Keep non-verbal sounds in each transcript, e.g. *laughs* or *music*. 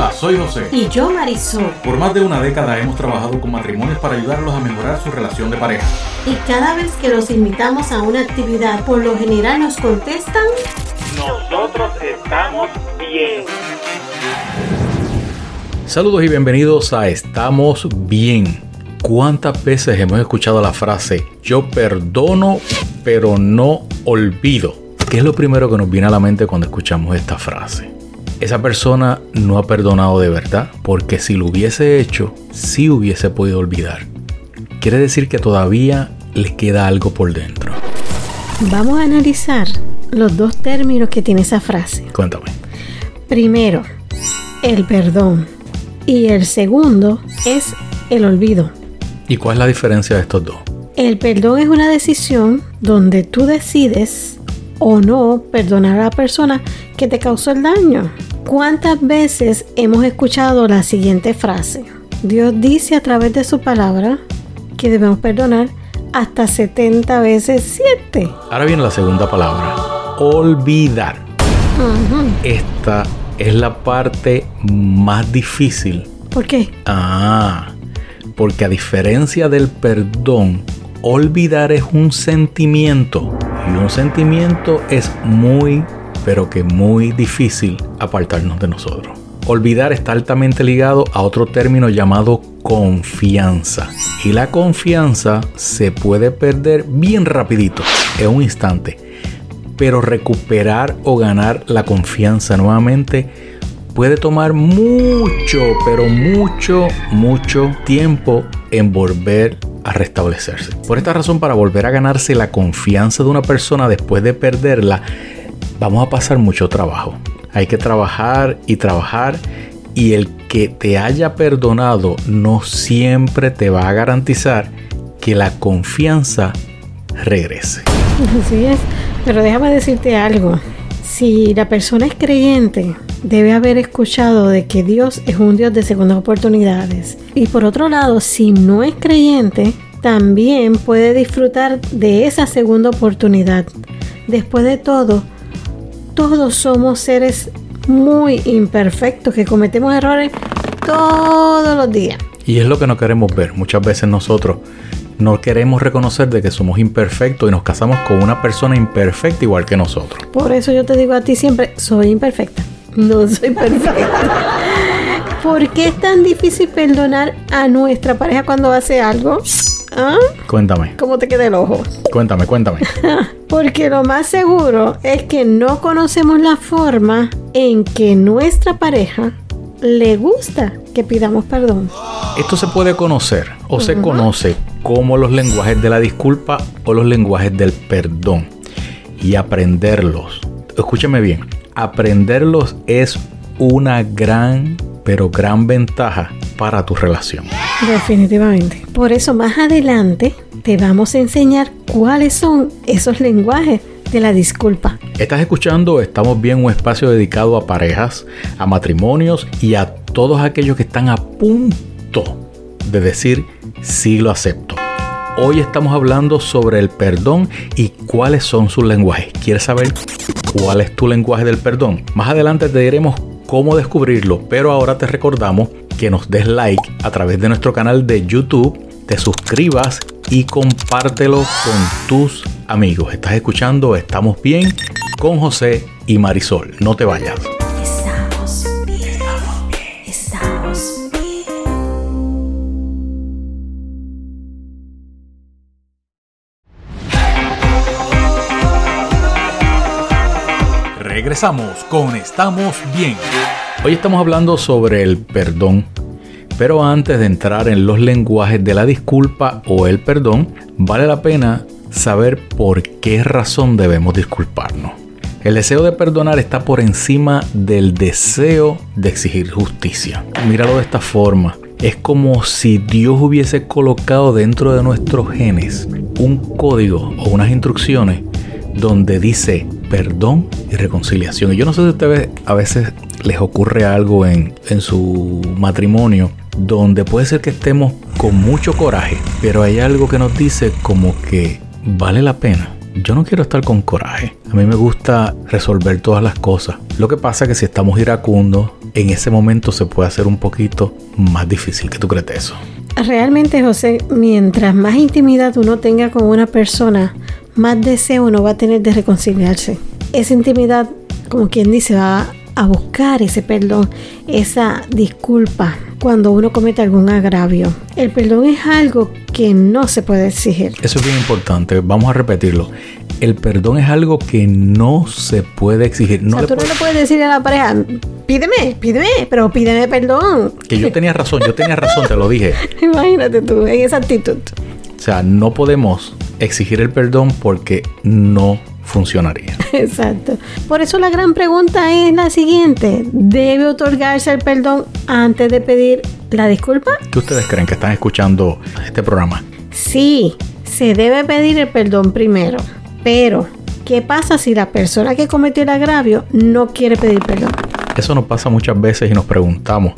Hola, soy José. Y yo Marisol. Por más de una década hemos trabajado con matrimonios para ayudarlos a mejorar su relación de pareja. Y cada vez que los invitamos a una actividad, por lo general nos contestan... Nosotros estamos bien. Saludos y bienvenidos a Estamos bien. ¿Cuántas veces hemos escuchado la frase yo perdono pero no olvido? ¿Qué es lo primero que nos viene a la mente cuando escuchamos esta frase? Esa persona no ha perdonado de verdad, porque si lo hubiese hecho, sí hubiese podido olvidar. Quiere decir que todavía le queda algo por dentro. Vamos a analizar los dos términos que tiene esa frase. Cuéntame. Primero, el perdón. Y el segundo es el olvido. ¿Y cuál es la diferencia de estos dos? El perdón es una decisión donde tú decides o no perdonar a la persona que te causó el daño. ¿Cuántas veces hemos escuchado la siguiente frase? Dios dice a través de su palabra que debemos perdonar hasta 70 veces 7. Ahora viene la segunda palabra, olvidar. Esta es la parte más difícil. ¿Por qué? Ah, porque a diferencia del perdón, olvidar es un sentimiento y un sentimiento es muy, pero que muy difícil apartarnos de nosotros. Olvidar está altamente ligado a otro término llamado confianza. Y la confianza se puede perder bien rapidito, en un instante. Pero recuperar o ganar la confianza nuevamente puede tomar mucho, pero mucho, mucho tiempo en volver a restablecerse. Por esta razón, para volver a ganarse la confianza de una persona después de perderla, vamos a pasar mucho trabajo. Hay que trabajar y trabajar y el que te haya perdonado no siempre te va a garantizar que la confianza regrese. Así es, pero déjame decirte algo. Si la persona es creyente, debe haber escuchado de que Dios es un Dios de segundas oportunidades. Y por otro lado, si no es creyente, también puede disfrutar de esa segunda oportunidad. Después de todo, todos somos seres muy imperfectos que cometemos errores todos los días. Y es lo que no queremos ver. Muchas veces nosotros no queremos reconocer de que somos imperfectos y nos casamos con una persona imperfecta igual que nosotros. Por eso yo te digo a ti siempre, soy imperfecta. No soy perfecta. *laughs* ¿Por qué es tan difícil perdonar a nuestra pareja cuando hace algo? ¿Ah? Cuéntame. ¿Cómo te queda el ojo? Cuéntame, cuéntame. *laughs* Porque lo más seguro es que no conocemos la forma en que nuestra pareja le gusta que pidamos perdón. Esto se puede conocer o se conoce como los lenguajes de la disculpa o los lenguajes del perdón y aprenderlos. Escúchame bien, aprenderlos es una gran, pero gran ventaja para tu relación. Definitivamente. Por eso más adelante te vamos a enseñar cuáles son esos lenguajes de la disculpa. Estás escuchando Estamos Bien, un espacio dedicado a parejas, a matrimonios y a todos aquellos que están a punto de decir sí lo acepto. Hoy estamos hablando sobre el perdón y cuáles son sus lenguajes. ¿Quieres saber cuál es tu lenguaje del perdón? Más adelante te diremos cómo descubrirlo, pero ahora te recordamos que nos des like a través de nuestro canal de YouTube, te suscribas y compártelo con tus amigos. Estás escuchando Estamos Bien con José y Marisol. No te vayas. Regresamos con Estamos Bien. Hoy estamos hablando sobre el perdón, pero antes de entrar en los lenguajes de la disculpa o el perdón, vale la pena saber por qué razón debemos disculparnos. El deseo de perdonar está por encima del deseo de exigir justicia. Míralo de esta forma. Es como si Dios hubiese colocado dentro de nuestros genes un código o unas instrucciones donde dice perdón y reconciliación. Y yo no sé si a ustedes a veces les ocurre algo en, en su matrimonio donde puede ser que estemos con mucho coraje, pero hay algo que nos dice como que vale la pena yo no quiero estar con coraje. A mí me gusta resolver todas las cosas. Lo que pasa es que si estamos iracundos, en ese momento se puede hacer un poquito más difícil. ¿Qué tú crees eso? Realmente, José, mientras más intimidad uno tenga con una persona, más deseo uno va a tener de reconciliarse. Esa intimidad, como quien dice, va a buscar ese perdón, esa disculpa cuando uno comete algún agravio. El perdón es algo que no se puede exigir. Eso es bien importante. Vamos a repetirlo. El perdón es algo que no se puede exigir. No o sea, le tú no le puedes decir a la pareja, pídeme, pídeme, pero pídeme perdón. Que yo tenía razón, yo tenía razón, te lo dije. *laughs* Imagínate tú, en esa actitud. O sea, no podemos exigir el perdón porque no funcionaría. *laughs* Exacto. Por eso la gran pregunta es la siguiente. ¿Debe otorgarse el perdón antes de pedir la disculpa? ¿Qué ustedes creen que están escuchando este programa? Sí, se debe pedir el perdón primero. Pero, ¿qué pasa si la persona que cometió el agravio no quiere pedir perdón? Eso nos pasa muchas veces y nos preguntamos,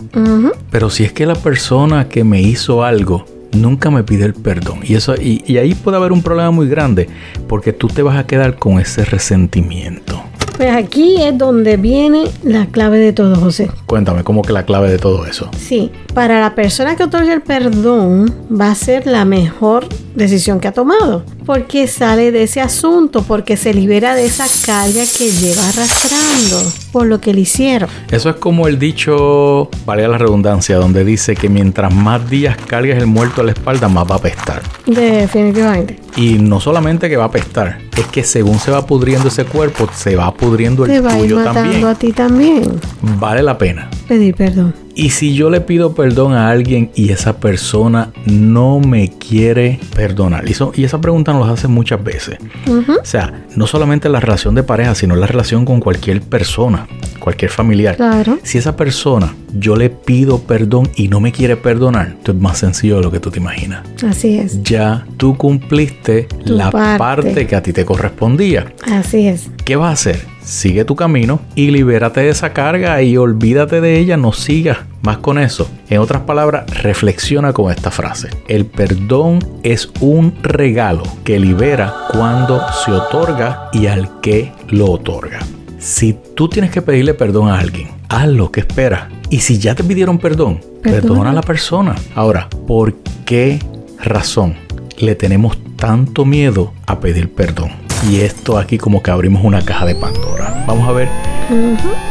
pero si es que la persona que me hizo algo nunca me pide el perdón y eso y, y ahí puede haber un problema muy grande porque tú te vas a quedar con ese resentimiento. Pues aquí es donde viene la clave de todo, José. Cuéntame, ¿cómo que la clave de todo eso? Sí, para la persona que otorga el perdón va a ser la mejor decisión que ha tomado, porque sale de ese asunto, porque se libera de esa carga que lleva arrastrando por lo que le hicieron. Eso es como el dicho, valga la redundancia, donde dice que mientras más días cargues el muerto a la espalda, más va a apestar. Definitivamente. Y no solamente que va a apestar, es que según se va pudriendo ese cuerpo, se va pudriendo Te el va a ir tuyo matando también. a ti también. Vale la pena. Pedir perdón. Y si yo le pido perdón a alguien y esa persona no me quiere perdonar, y, eso- y esa pregunta nos la hacen muchas veces. O sea, no solamente la relación de pareja, sino la relación con cualquier persona, cualquier familiar. Claro. Si esa persona yo le pido perdón y no me quiere perdonar, esto es más sencillo de lo que tú te imaginas. Así es. Ya tú cumpliste Tu la parte. parte que a ti te correspondía. Así es. ¿Qué vas a hacer? Sigue tu camino y libérate de esa carga y olvídate de ella, no sigas más con eso. En otras palabras, reflexiona con esta frase. El perdón es un regalo que libera cuando se otorga y al que lo otorga. Si tú tienes que pedirle perdón a alguien, hazlo, que esperas? Y si ya te pidieron perdón, Perdona. perdona a la persona. Ahora, ¿por qué razón le tenemos tanto miedo a pedir perdón? Y esto aquí como que abrimos una caja de Pandora. Vamos a ver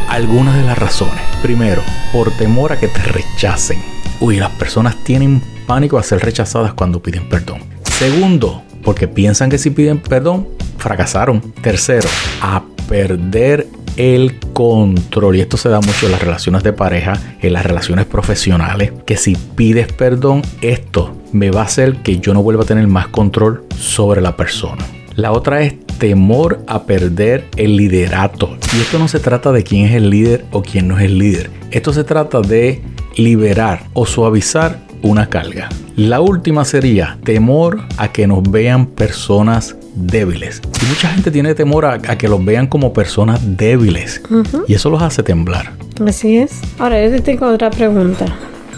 algunas de las razones. Primero, por temor a que te rechacen. Uy, las personas tienen pánico a ser rechazadas cuando piden perdón. Segundo, porque piensan que si piden perdón, fracasaron. Tercero, a perder el control. Y esto se da mucho en las relaciones de pareja, en las relaciones profesionales, que si pides perdón, esto me va a hacer que yo no vuelva a tener más control sobre la persona. La otra es temor a perder el liderato. Y esto no se trata de quién es el líder o quién no es el líder. Esto se trata de liberar o suavizar una carga. La última sería temor a que nos vean personas débiles. Y mucha gente tiene temor a, a que los vean como personas débiles. Y eso los hace temblar. Así es. Ahora yo te tengo otra pregunta.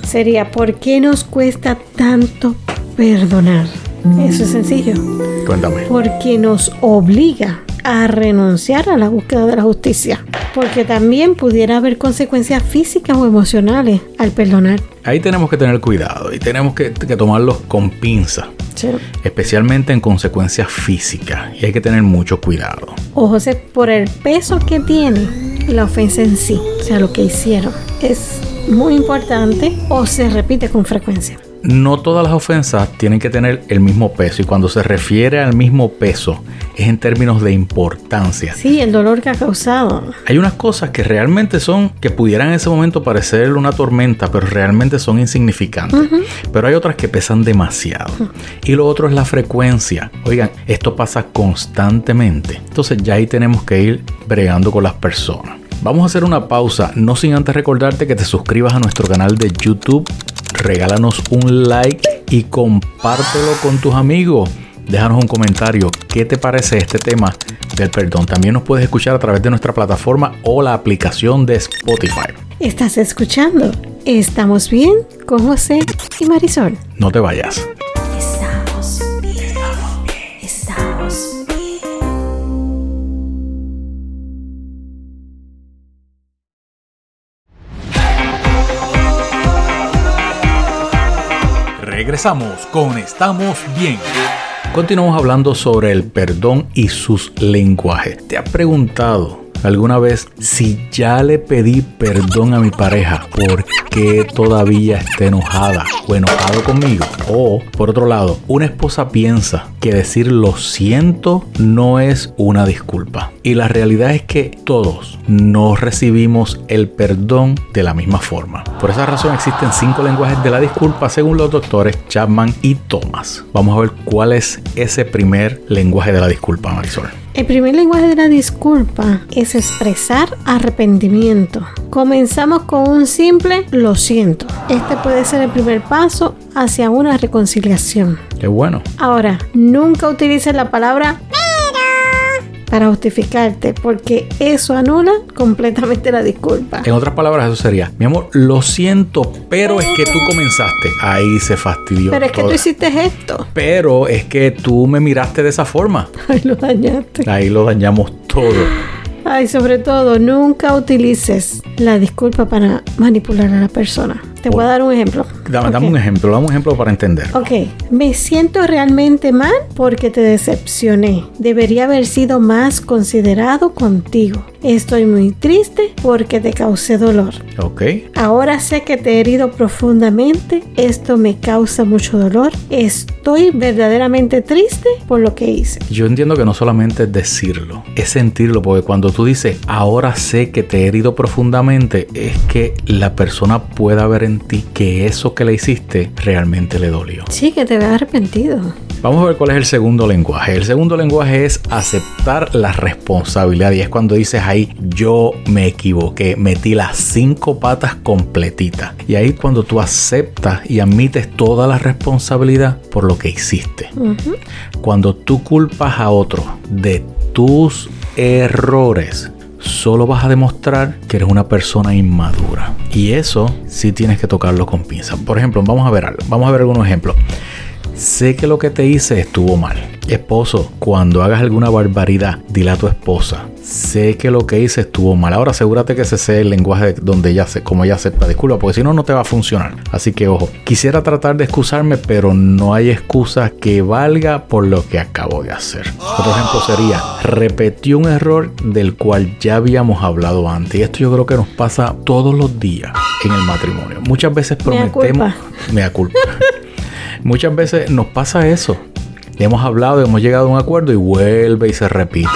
Sería, ¿por qué nos cuesta tanto perdonar? Eso es sencillo. Cuéntame. Porque nos obliga a renunciar a la búsqueda de la justicia. Porque también pudiera haber consecuencias físicas o emocionales al perdonar. Ahí tenemos que tener cuidado y tenemos que, que tomarlos con pinza. Sí. Especialmente en consecuencias físicas. Y hay que tener mucho cuidado. O José, por el peso que tiene la ofensa en sí, o sea, lo que hicieron, es muy importante o se repite con frecuencia. No todas las ofensas tienen que tener el mismo peso y cuando se refiere al mismo peso es en términos de importancia. Sí, el dolor que ha causado. Hay unas cosas que realmente son, que pudieran en ese momento parecer una tormenta, pero realmente son insignificantes. Pero hay otras que pesan demasiado. Y lo otro es la frecuencia. Oigan, esto pasa constantemente. Entonces ya ahí tenemos que ir bregando con las personas. Vamos a hacer una pausa, no sin antes recordarte que te suscribas a nuestro canal de YouTube, regálanos un like y compártelo con tus amigos. Déjanos un comentario, ¿qué te parece este tema del perdón? También nos puedes escuchar a través de nuestra plataforma o la aplicación de Spotify. ¿Estás escuchando? ¿Estamos bien? Con José y Marisol. No te vayas. Regresamos con Estamos Bien. Continuamos hablando sobre el perdón y sus lenguajes. ¿Te has preguntado alguna vez si ya le pedí perdón a mi pareja, ¿por qué todavía está enojada o enojado conmigo? O, por otro lado, una esposa piensa que decir lo siento no es una disculpa. Y la realidad es que todos no recibimos el perdón de la misma forma. Por esa razón existen cinco lenguajes de la disculpa según los doctores Chapman y Thomas. Vamos a ver cuál es ese primer lenguaje de la disculpa, Marisol. El primer lenguaje de la disculpa es expresar arrepentimiento. Comenzamos con un simple lo siento. Este puede ser el primer paso hacia una reconciliación. Qué bueno. Ahora, nunca utilices la palabra para justificarte, porque eso anula completamente la disculpa. En otras palabras, eso sería, mi amor, lo siento, pero es que tú comenzaste. Ahí se fastidió. Pero es que tú hiciste esto. Pero es que tú me miraste de esa forma. Ay, lo dañaste. Ahí lo dañamos todo. Ay, sobre todo, nunca utilices la disculpa para manipular a la persona. Te voy a dar un ejemplo. Dame, un ejemplo, dame un ejemplo para entender. Ok, me siento realmente mal porque te decepcioné. Debería haber sido más considerado contigo. Estoy muy triste porque te causé dolor. Ok. Ahora sé que te he herido profundamente. Esto me causa mucho dolor. Estoy verdaderamente triste por lo que hice. Yo entiendo que no solamente es decirlo, es sentirlo, porque cuando tú dices, ahora sé que te he herido profundamente, es que la persona pueda ver en que eso que le hiciste realmente le dolió. Sí, que te veas arrepentido. Vamos a ver cuál es el segundo lenguaje. El segundo lenguaje es aceptar la responsabilidad y es cuando dices ahí yo me equivoqué, metí las cinco patas completitas. Y ahí cuando tú aceptas y admites toda la responsabilidad por lo que hiciste. Cuando tú culpas a otro de tus errores, solo vas a demostrar que eres una persona inmadura. Y eso sí tienes que tocarlo con pinza. Por ejemplo, vamos a ver algo. Vamos a ver algunos ejemplos. Sé que lo que te hice estuvo mal. Esposo, cuando hagas alguna barbaridad, dile a tu esposa. Sé que lo que hice estuvo mal. Ahora asegúrate que ese sea el lenguaje de- donde ella se, como ella acepta disculpa, porque si no, no te va a funcionar. Así que ojo, quisiera tratar de excusarme, pero no hay excusa que valga por lo que acabo de hacer. Otro ejemplo sería, repetí un error del cual ya habíamos hablado antes. Y esto yo creo que nos pasa todos los días en el matrimonio. Muchas veces prometemos... Me da culpa. *laughs* Muchas veces nos pasa eso. Hemos hablado, hemos llegado a un acuerdo y vuelve y se repite.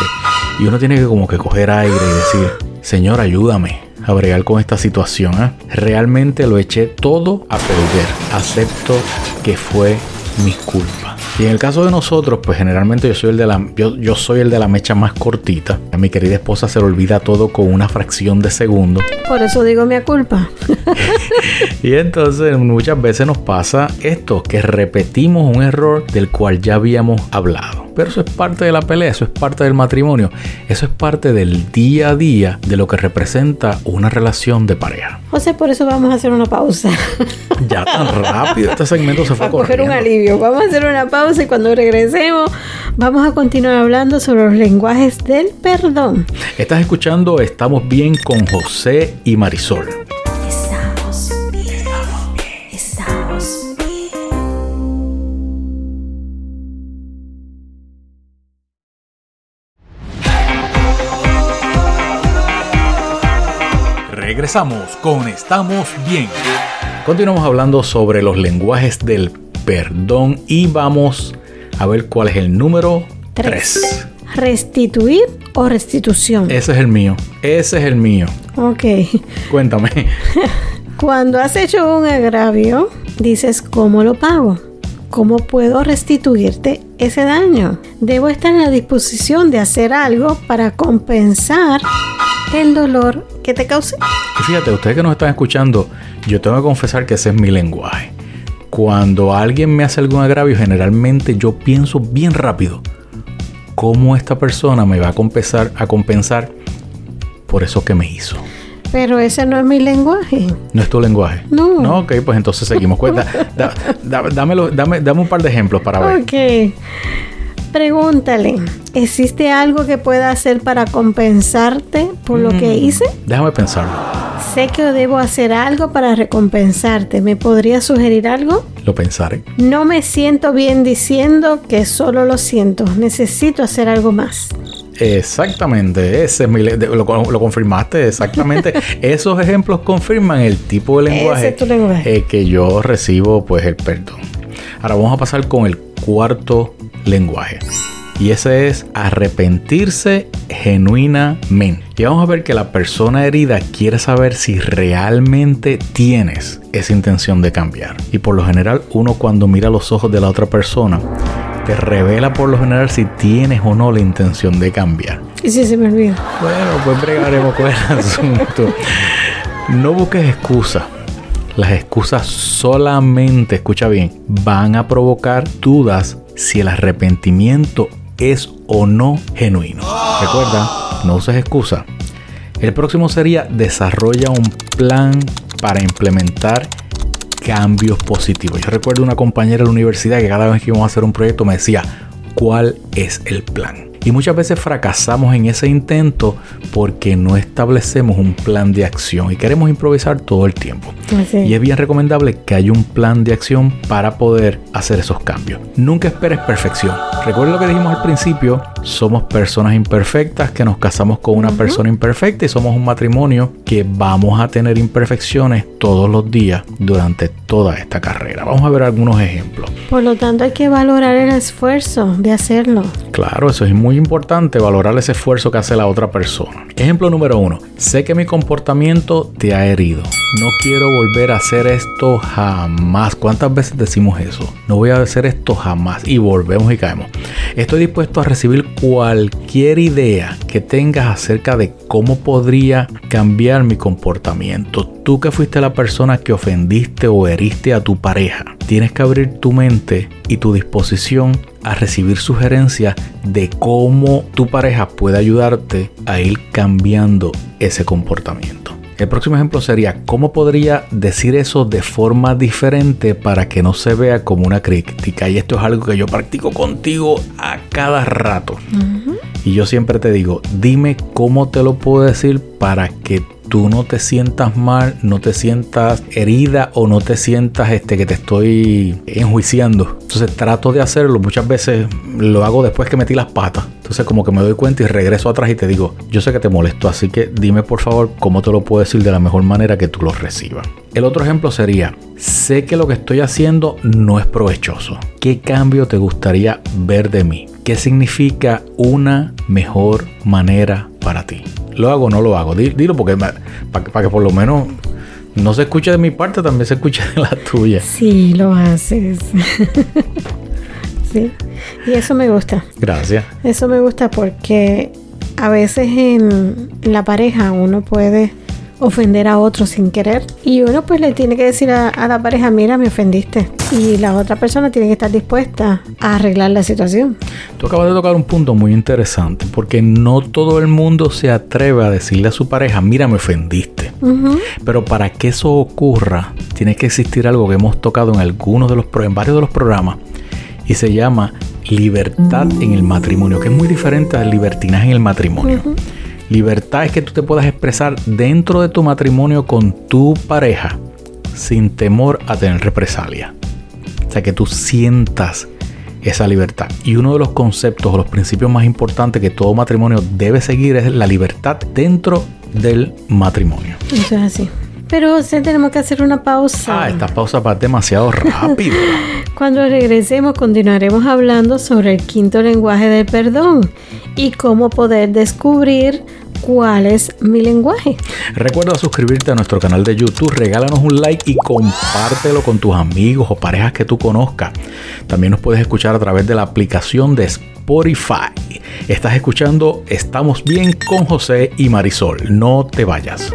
Y uno tiene que como que coger aire y decir, Señor, ayúdame a bregar con esta situación. ¿eh? Realmente lo eché todo a perder. Acepto que fue mi culpa. Y en el caso de nosotros, pues generalmente yo soy el de la, yo, yo soy el de la mecha más cortita. A mi querida esposa se le olvida todo con una fracción de segundo. Por eso digo mi culpa. *laughs* Y entonces muchas veces nos pasa esto, que repetimos un error del cual ya habíamos hablado. Pero eso es parte de la pelea, eso es parte del matrimonio, eso es parte del día a día de lo que representa una relación de pareja. José, por eso vamos a hacer una pausa. *laughs* Ya tan rápido, este segmento se fue Para coger un alivio. Vamos a hacer una pausa y cuando regresemos vamos a continuar hablando sobre los lenguajes del perdón. Estás escuchando Estamos bien con José y Marisol. Regresamos con Estamos Bien. Continuamos hablando sobre los lenguajes del perdón y vamos a ver cuál es el número Tres. 3. Restituir o restitución. Ese es el mío. Ese es el mío. Ok. Cuéntame. *laughs* Cuando has hecho un agravio, dices, ¿cómo lo pago? ¿Cómo puedo restituirte ese daño? Debo estar en la disposición de hacer algo para compensar el dolor que te causé. Y fíjate, ustedes que nos están escuchando, yo tengo que confesar que ese es mi lenguaje. Cuando alguien me hace algún agravio, generalmente yo pienso bien rápido cómo esta persona me va a compensar, a compensar por eso que me hizo. Pero ese no es mi lenguaje. ¿No es tu lenguaje? No. No, ok, pues entonces seguimos. Cuenta, da- da- dámelo- dame, dame un par de ejemplos para ver. Ok. Pregúntale, ¿existe algo que pueda hacer para compensarte por lo que hice? Déjame pensarlo. Sé que debo hacer algo para recompensarte. ¿Me podrías sugerir algo? Lo pensaré. No me siento bien diciendo que solo lo siento. Necesito hacer algo más. Exactamente, ese es mi lo, lo confirmaste, exactamente. *laughs* Esos ejemplos confirman el tipo de lenguaje. eh, que yo recibo, pues el perdón. Ahora vamos a pasar con el cuarto lenguaje. Y ese es arrepentirse genuinamente. Y vamos a ver que la persona herida quiere saber si realmente tienes esa intención de cambiar. Y por lo general uno cuando mira los ojos de la otra persona, te revela por lo general si tienes o no la intención de cambiar. Y si se me olvida. Bueno, pues bregaremos con el asunto. No busques excusas. Las excusas solamente, escucha bien, van a provocar dudas si el arrepentimiento es o no genuino. Recuerda, no uses excusas. El próximo sería desarrolla un plan para implementar cambios positivos. Yo recuerdo una compañera de la universidad que cada vez que íbamos a hacer un proyecto me decía, ¿cuál es el plan? Y muchas veces fracasamos en ese intento porque no establecemos un plan de acción y queremos improvisar todo el tiempo. Y es bien recomendable que haya un plan de acción para poder hacer esos cambios. Nunca esperes perfección. Recuerda lo que dijimos al principio, somos personas imperfectas que nos casamos con una persona imperfecta y somos un matrimonio que vamos a tener imperfecciones todos los días durante toda esta carrera. Vamos a ver algunos ejemplos. Por lo tanto, hay que valorar el esfuerzo de hacerlo. Claro, eso es muy importante, valorar ese esfuerzo que hace la otra persona. Ejemplo número uno, sé que mi comportamiento te ha herido. No quiero volver a hacer esto jamás. ¿Cuántas veces decimos eso? No voy a hacer esto jamás y volvemos y caemos. Estoy dispuesto a recibir cualquier idea que tengas acerca de cómo podría cambiar mi comportamiento. Tú que fuiste la persona que ofendiste o heriste a tu pareja, tienes que abrir tu mente y tu disposición a recibir sugerencias de cómo tu pareja puede ayudarte a ir cambiando ese comportamiento. El próximo ejemplo sería cómo podría decir eso de forma diferente para que no se vea como una crítica. Y esto es algo que yo practico contigo a cada rato. Y yo siempre te digo, dime cómo te lo puedo decir para que tú no te sientas mal, no te sientas herida o no te sientas este que te estoy enjuiciando. Entonces trato de hacerlo, muchas veces lo hago después que metí las patas. Entonces como que me doy cuenta y regreso atrás y te digo, yo sé que te molesto, así que dime por favor cómo te lo puedo decir de la mejor manera que tú lo recibas. El otro ejemplo sería, sé que lo que estoy haciendo no es provechoso. ¿Qué cambio te gustaría ver de mí? ¿Qué significa una mejor manera para ti? ¿Lo hago o no lo hago? Di- Dilo porque para que por lo menos no se escuche de mi parte, también se escuche de la tuya. Sí, lo haces. *laughs* sí. Y eso me gusta. Gracias. Eso me gusta porque a veces en la pareja uno puede ofender a otro sin querer y uno pues le tiene que decir a, a la pareja, mira, me ofendiste. Y la otra persona tiene que estar dispuesta a arreglar la situación. Tú acabas de tocar un punto muy interesante porque no todo el mundo se atreve a decirle a su pareja, mira, me ofendiste. Pero para que eso ocurra, tiene que existir algo que hemos tocado en algunos de los en varios de los programas y se llama libertad en el matrimonio, que es muy diferente al libertinaje en el matrimonio. Libertad es que tú te puedas expresar dentro de tu matrimonio con tu pareja sin temor a tener represalia. O sea, que tú sientas esa libertad. Y uno de los conceptos o los principios más importantes que todo matrimonio debe seguir es la libertad dentro del matrimonio. Eso es así. Pero sí tenemos que hacer una pausa. Ah, esta pausa va demasiado rápido. *laughs* Cuando regresemos continuaremos hablando sobre el quinto lenguaje del perdón y cómo poder descubrir cuál es mi lenguaje. Recuerda suscribirte a nuestro canal de YouTube, regálanos un like y compártelo con tus amigos o parejas que tú conozcas. También nos puedes escuchar a través de la aplicación de Spotify. Estás escuchando Estamos bien con José y Marisol. No te vayas.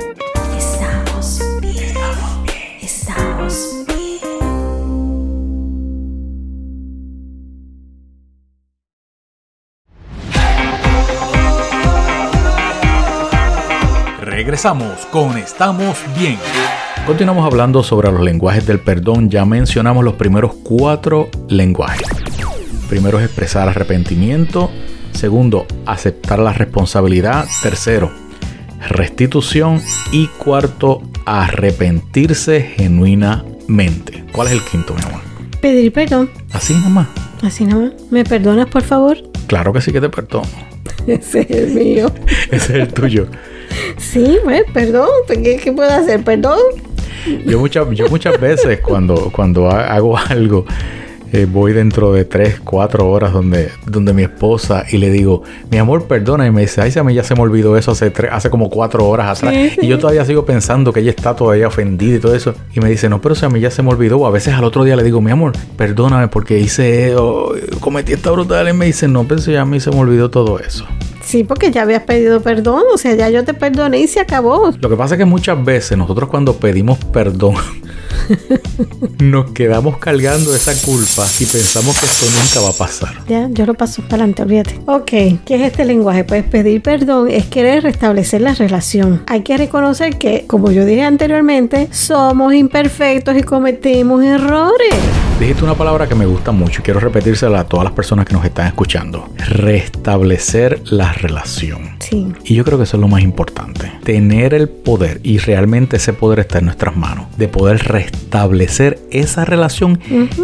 Regresamos con Estamos Bien. Continuamos hablando sobre los lenguajes del perdón. Ya mencionamos los primeros cuatro lenguajes. Primero es expresar arrepentimiento. Segundo, aceptar la responsabilidad. Tercero, restitución y cuarto, arrepentirse genuinamente. ¿Cuál es el quinto, mi amor? Pedir perdón. Así nomás. Así nada más. ¿Me perdonas, por favor? Claro que sí que te perdono. *laughs* Ese es el mío. Ese es el tuyo. Sí, pues, perdón. ¿Qué, qué puedo hacer? ¿Perdón? Yo muchas, yo muchas veces cuando, cuando ha- hago algo, eh, voy dentro de 3, 4 horas donde, donde mi esposa y le digo, mi amor, perdona. Y me dice, ay, a mí ya se me olvidó eso hace, tres- hace como 4 horas atrás. Sí, sí. Y yo todavía sigo pensando que ella está todavía ofendida y todo eso. Y me dice, no, pero si a mí ya se me olvidó. O a veces al otro día le digo, mi amor, perdóname porque hice, oh, cometí esta brutal. Y me dice, no, pero si a mí se me olvidó todo eso. Sí, porque ya habías pedido perdón. O sea, ya yo te perdoné y se acabó. Lo que pasa es que muchas veces nosotros cuando pedimos perdón *laughs* nos quedamos cargando esa culpa y pensamos que esto nunca va a pasar. Ya, yo lo paso para adelante, olvídate. Ok, ¿qué es este lenguaje? Pues pedir perdón es querer restablecer la relación. Hay que reconocer que, como yo dije anteriormente, somos imperfectos y cometemos errores. Dijiste una palabra que me gusta mucho y quiero repetírsela a todas las personas que nos están escuchando. Restablecer la relación. Sí, Y yo creo que eso es lo más importante. Tener el poder, y realmente ese poder está en nuestras manos, de poder restablecer esa relación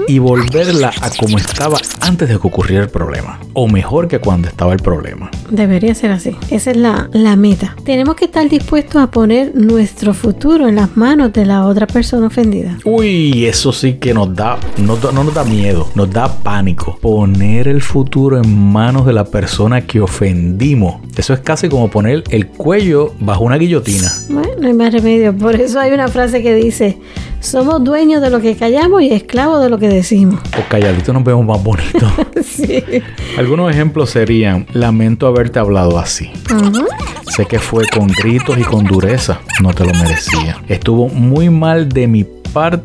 y volverla a como estaba antes de que ocurriera el problema. O mejor que cuando estaba el problema. debería ser así. Esa es la, la meta. Tenemos que estar dispuestos a poner nuestro futuro en las manos de la otra persona ofendida. Uy, eso sí que nos da, no, no nos da miedo, nos da pánico. Poner el futuro en manos de la persona que ofendimos. Eso es casi como poner el cuello bajo una guillotina. Bueno, no hay más remedio. Por eso hay una frase que dice, somos dueños de lo que callamos y esclavos de lo que decimos. O calladito nos vemos más bonitos. *laughs* sí. Algunos ejemplos serían, lamento haberte hablado así. Ujú. Sé que fue con gritos y con dureza, no te lo merecía. Estuvo muy mal de mi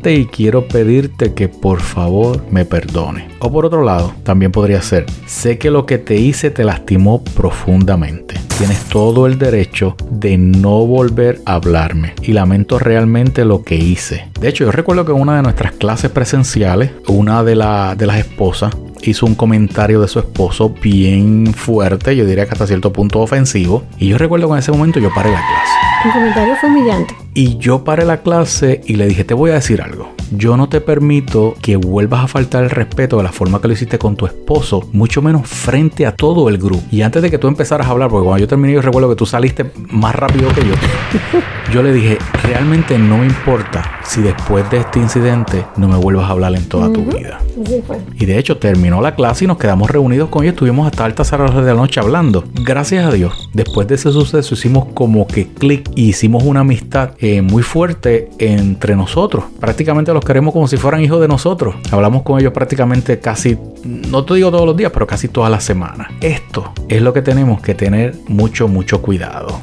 y quiero pedirte que por favor me perdone. O por otro lado, también podría ser, sé que lo que te hice te lastimó profundamente. Tienes todo el derecho de no volver a hablarme y lamento realmente lo que hice. De hecho, yo recuerdo que en una de nuestras clases presenciales, una de, de las esposas hizo un comentario de su esposo bien fuerte, yo diría que hasta cierto punto ofensivo. Y yo recuerdo que en ese momento yo paré la clase. El comentario fue humillante. Y yo paré la clase y le dije, te voy a decir algo. Yo no te permito que vuelvas a faltar el respeto de la forma que lo hiciste con tu esposo, mucho menos frente a todo el grupo. Y antes de que tú empezaras a hablar, porque cuando yo terminé yo recuerdo que tú saliste más rápido que yo, *laughs* yo le dije, realmente no me importa si después de este incidente no me vuelvas a hablar en toda tu vida. Fue. Y de hecho terminó la clase y nos quedamos reunidos con ellos. Estuvimos hasta altas horas de la noche hablando. Gracias a Dios, después de ese suceso hicimos como que clic y hicimos una amistad eh, muy fuerte entre nosotros. Prácticamente los queremos como si fueran hijos de nosotros. Hablamos con ellos prácticamente casi, no te digo todos los días, pero casi todas las semanas. Esto es lo que tenemos que tener mucho, mucho cuidado.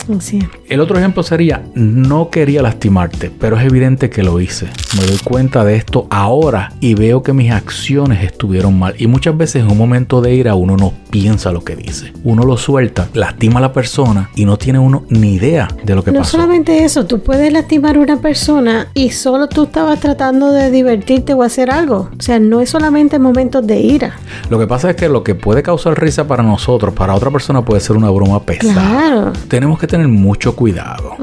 El otro ejemplo sería, no quería lastimarte, pero es evidente que lo hice. Me doy cuenta de esto ahora y veo que mis acciones estuvieron mal. Y muchas veces en un momento de ira uno no piensa lo que dice. Uno lo suelta, lastima a la persona y no tiene uno ni idea de lo que No pasó. solamente eso, tú puedes lastimar a una persona y solo tú estabas tratando de divertirte o hacer algo. O sea, no es solamente en momentos de ira. Lo que pasa es que lo que puede causar risa para nosotros, para otra persona puede ser una broma pesada. Claro. Tenemos que tener mucho cuidado.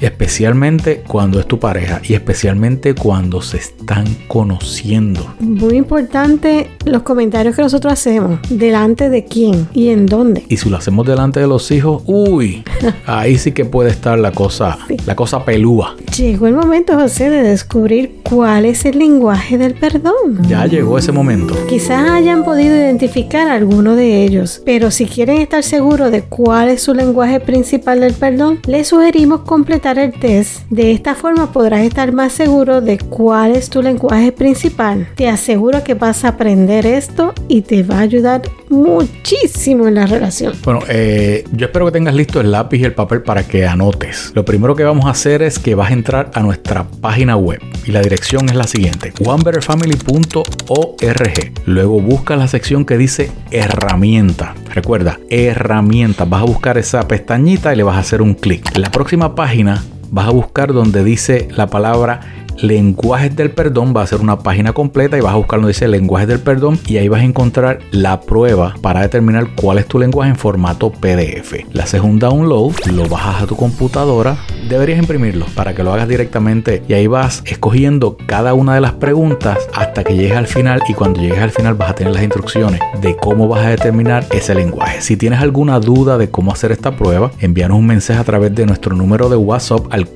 Especialmente cuando es tu pareja y especialmente cuando se están conociendo. Muy importante los comentarios que nosotros hacemos. ¿Delante de quién? ¿Y en dónde? Y si lo hacemos delante de los hijos, uy, *laughs* ahí sí que puede estar la cosa, la cosa pelúa. Llegó el momento, José, de descubrir cuál es el lenguaje del perdón. Ya llegó ese momento. Quizás hayan podido identificar alguno de ellos, pero si quieren estar seguros de cuál es su lenguaje principal del perdón, les sugerimos completar el test. De esta forma podrás estar más seguro de cuál es tu lenguaje principal. Te aseguro que vas a aprender esto y te va a ayudar muchísimo en la relación. Bueno, eh, yo espero que tengas listo el lápiz y el papel para que anotes. Lo primero que vamos a hacer es que vas a a nuestra página web y la dirección es la siguiente: onebetterfamily.org. Luego busca la sección que dice herramienta. Recuerda, herramienta. Vas a buscar esa pestañita y le vas a hacer un clic. En la próxima página vas a buscar donde dice la palabra lenguajes del perdón, va a ser una página completa y vas a buscar donde dice lenguajes del perdón y ahí vas a encontrar la prueba para determinar cuál es tu lenguaje en formato PDF. Le haces un download, lo bajas a tu computadora, deberías imprimirlo para que lo hagas directamente y ahí vas escogiendo cada una de las preguntas hasta que llegues al final y cuando llegues al final vas a tener las instrucciones de cómo vas a determinar ese lenguaje. Si tienes alguna duda de cómo hacer esta prueba, envíanos un mensaje a través de nuestro número de WhatsApp al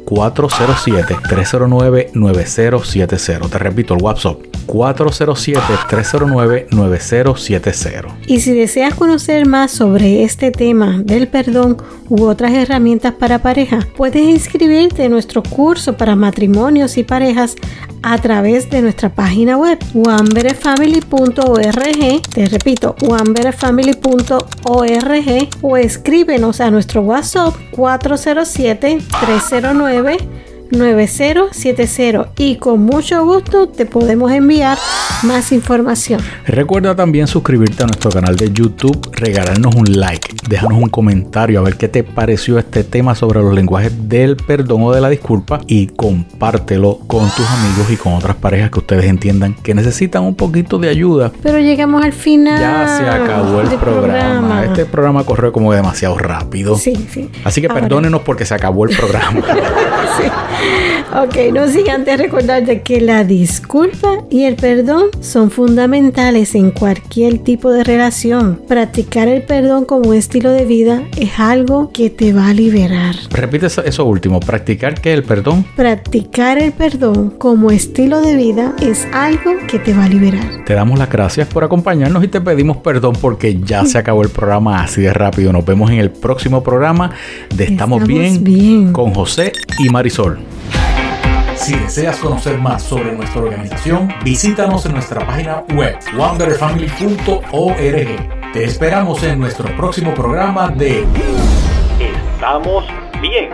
407-309-9070. Te repito, el WhatsApp 407-309-9070. Y si deseas conocer más sobre este tema del perdón u otras herramientas para pareja, puedes inscribirte en nuestro curso para matrimonios y parejas a través de nuestra página web oneberefamily.org. Te repito, oneberefamily.org o escríbenos a nuestro WhatsApp 407 309 9070 y con mucho gusto te podemos enviar más información. Recuerda también suscribirte a nuestro canal de YouTube, regalarnos un like, déjanos un comentario a ver qué te pareció este tema sobre los lenguajes del perdón o de la disculpa y compártelo con tus amigos y con otras parejas que ustedes entiendan que necesitan un poquito de ayuda. Pero llegamos al final. Ya se acabó el programa. Este programa corrió como demasiado rápido. Sí, sí. Así que Ahora- perdónenos porque se acabó el programa. *laughs* Ok, no sin antes recordarte que la disculpa y el perdón son fundamentales en cualquier tipo de relación. Practicar el perdón como estilo de vida es algo que te va a liberar. Repite eso, eso último, practicar que el perdón. Practicar el perdón como estilo de vida es algo que te va a liberar. Te damos las gracias por acompañarnos y te pedimos perdón porque ya se acabó el programa así de rápido. Nos vemos en el próximo programa de Estamos, Estamos bien, bien. con José y Marisol. Si deseas conocer más sobre nuestra organización, visítanos en nuestra página web wonderfamily.org. Te esperamos en nuestro próximo programa de Estamos bien.